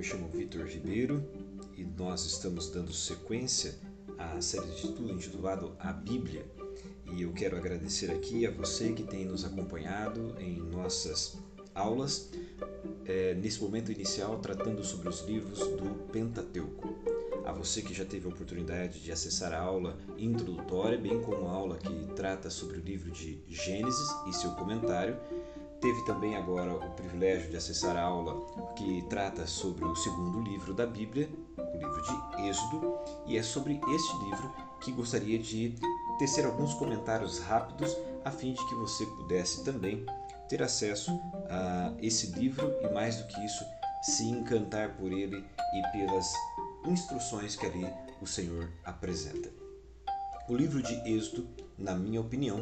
me chamo Vitor Ribeiro e nós estamos dando sequência à série de estudo intitulado A Bíblia. E eu quero agradecer aqui a você que tem nos acompanhado em nossas aulas, é, nesse momento inicial tratando sobre os livros do Pentateuco. A você que já teve a oportunidade de acessar a aula introdutória, bem como a aula que trata sobre o livro de Gênesis e seu comentário, Teve também agora o privilégio de acessar a aula que trata sobre o segundo livro da Bíblia, o livro de Êxodo, e é sobre este livro que gostaria de tecer alguns comentários rápidos a fim de que você pudesse também ter acesso a esse livro e mais do que isso, se encantar por ele e pelas instruções que ali o Senhor apresenta. O livro de Êxodo, na minha opinião,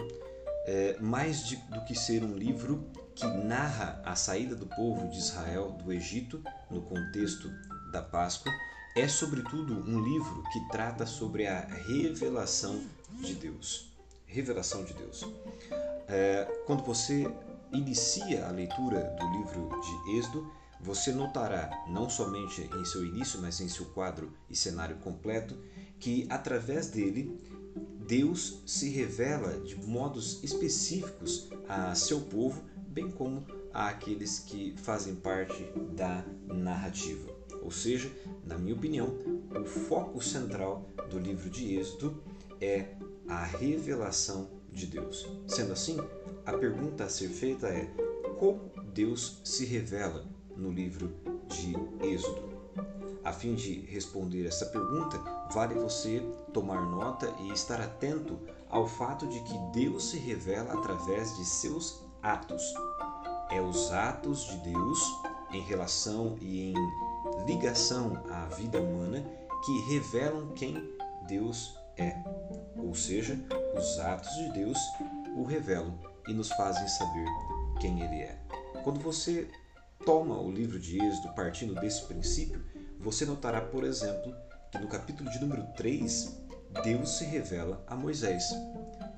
é mais de, do que ser um livro que narra a saída do povo de Israel do Egito no contexto da Páscoa, é sobretudo um livro que trata sobre a revelação de Deus. Revelação de Deus. É, quando você inicia a leitura do livro de Êxodo, você notará, não somente em seu início, mas em seu quadro e cenário completo, que através dele Deus se revela de modos específicos a seu povo bem como àqueles que fazem parte da narrativa. Ou seja, na minha opinião, o foco central do livro de Êxodo é a revelação de Deus. Sendo assim, a pergunta a ser feita é: como Deus se revela no livro de Êxodo? A fim de responder essa pergunta, vale você tomar nota e estar atento ao fato de que Deus se revela através de seus atos. É os atos de Deus em relação e em ligação à vida humana que revelam quem Deus é. Ou seja, os atos de Deus o revelam e nos fazem saber quem Ele é. Quando você toma o livro de Êxodo partindo desse princípio, você notará, por exemplo, que no capítulo de número 3, Deus se revela a Moisés.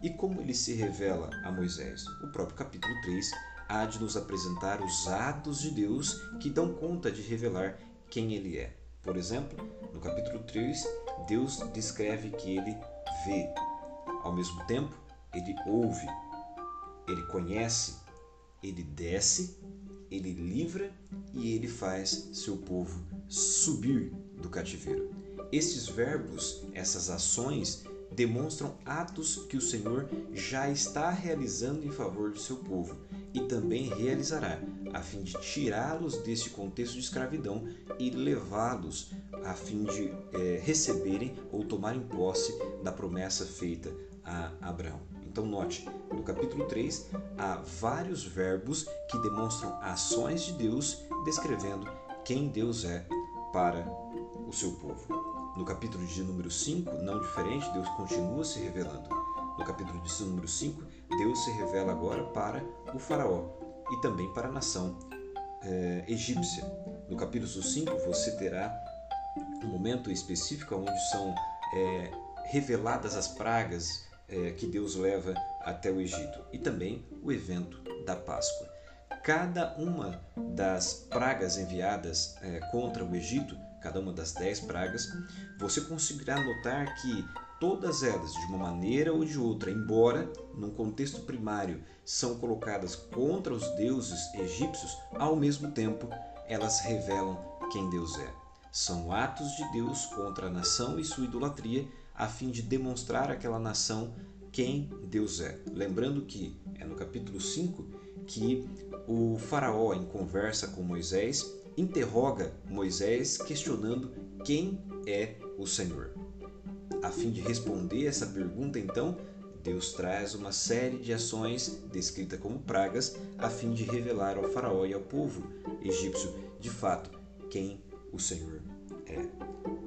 E como ele se revela a Moisés? O próprio capítulo 3 há de nos apresentar os atos de Deus que dão conta de revelar quem ele é. Por exemplo, no capítulo 3, Deus descreve que ele vê. Ao mesmo tempo, ele ouve, ele conhece, ele desce, ele livra e ele faz seu povo subir do cativeiro. Estes verbos, essas ações, demonstram atos que o Senhor já está realizando em favor do seu povo e também realizará, a fim de tirá-los deste contexto de escravidão e levá-los a fim de é, receberem ou tomarem posse da promessa feita a Abraão. Então, note, no capítulo 3 há vários verbos que demonstram ações de Deus descrevendo quem Deus é para o seu povo. No capítulo de número 5, não diferente, Deus continua se revelando. No capítulo de número 5, Deus se revela agora para o Faraó e também para a nação é, egípcia. No capítulo 5, você terá um momento específico onde são é, reveladas as pragas é, que Deus leva até o Egito e também o evento da Páscoa. Cada uma das pragas enviadas contra o Egito cada uma das dez pragas, você conseguirá notar que todas elas, de uma maneira ou de outra, embora num contexto primário são colocadas contra os deuses egípcios, ao mesmo tempo elas revelam quem Deus é. São atos de Deus contra a nação e sua idolatria, a fim de demonstrar àquela nação quem Deus é. Lembrando que é no capítulo 5 que o Faraó, em conversa com Moisés, interroga Moisés questionando quem é o Senhor. A fim de responder essa pergunta, então, Deus traz uma série de ações descritas como pragas a fim de revelar ao faraó e ao povo egípcio de fato quem o Senhor é.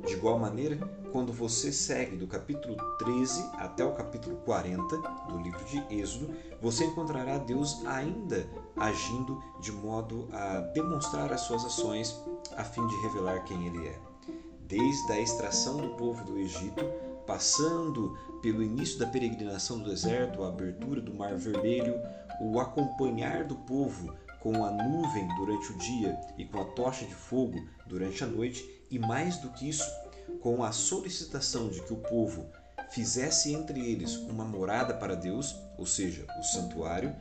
De igual maneira, quando você segue do capítulo 13 até o capítulo 40 do livro de Êxodo, você encontrará Deus ainda agindo de modo a demonstrar as suas ações a fim de revelar quem ele é. Desde a extração do povo do Egito, passando pelo início da peregrinação do deserto, a abertura do Mar Vermelho, o acompanhar do povo com a nuvem durante o dia e com a tocha de fogo durante a noite, e mais do que isso, com a solicitação de que o povo fizesse entre eles uma morada para Deus, ou seja, o santuário,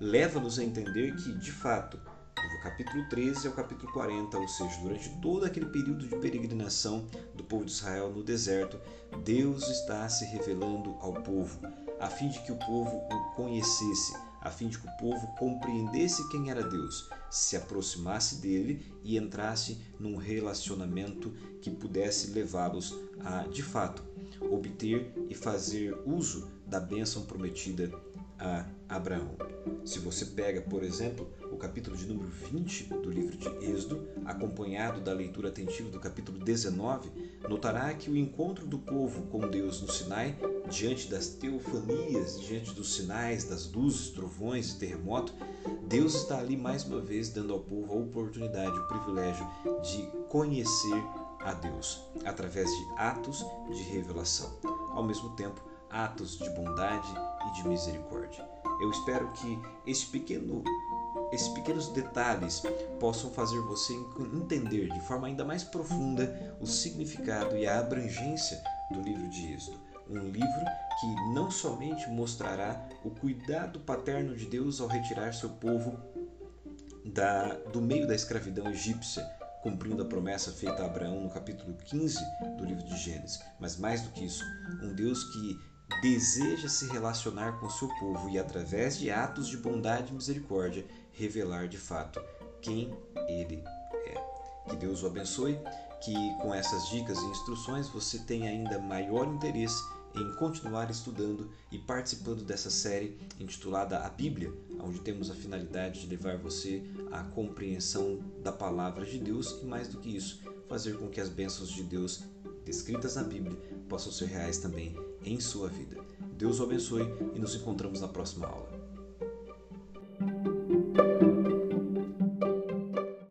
leva-nos a entender que, de fato, do capítulo 13 ao capítulo 40, ou seja, durante todo aquele período de peregrinação do povo de Israel no deserto, Deus está se revelando ao povo, a fim de que o povo o conhecesse, a fim de que o povo compreendesse quem era Deus, se aproximasse dele e entrasse num relacionamento que pudesse levá-los a, de fato, obter e fazer uso da bênção prometida a Abraão. Se você pega, por exemplo, o capítulo de número 20 do livro de Êxodo, acompanhado da leitura atentiva do capítulo 19, notará que o encontro do povo com Deus no Sinai, diante das teofanias, diante dos sinais, das luzes, trovões e terremoto, Deus está ali mais uma vez dando ao povo a oportunidade, o privilégio de conhecer a Deus através de atos de revelação. Ao mesmo tempo, atos de bondade e de misericórdia. Eu espero que esse pequeno, esses pequenos detalhes possam fazer você entender de forma ainda mais profunda o significado e a abrangência do livro de Êxodo. Um livro que não somente mostrará o cuidado paterno de Deus ao retirar seu povo da, do meio da escravidão egípcia, cumprindo a promessa feita a Abraão no capítulo 15 do livro de Gênesis, mas mais do que isso, um Deus que deseja se relacionar com seu povo e, através de atos de bondade e misericórdia, revelar de fato quem ele é. Que Deus o abençoe, que com essas dicas e instruções você tenha ainda maior interesse em continuar estudando e participando dessa série intitulada A Bíblia, onde temos a finalidade de levar você à compreensão da palavra de Deus e, mais do que isso, fazer com que as bênçãos de Deus descritas na Bíblia possam ser reais também em sua vida. Deus o abençoe e nos encontramos na próxima aula.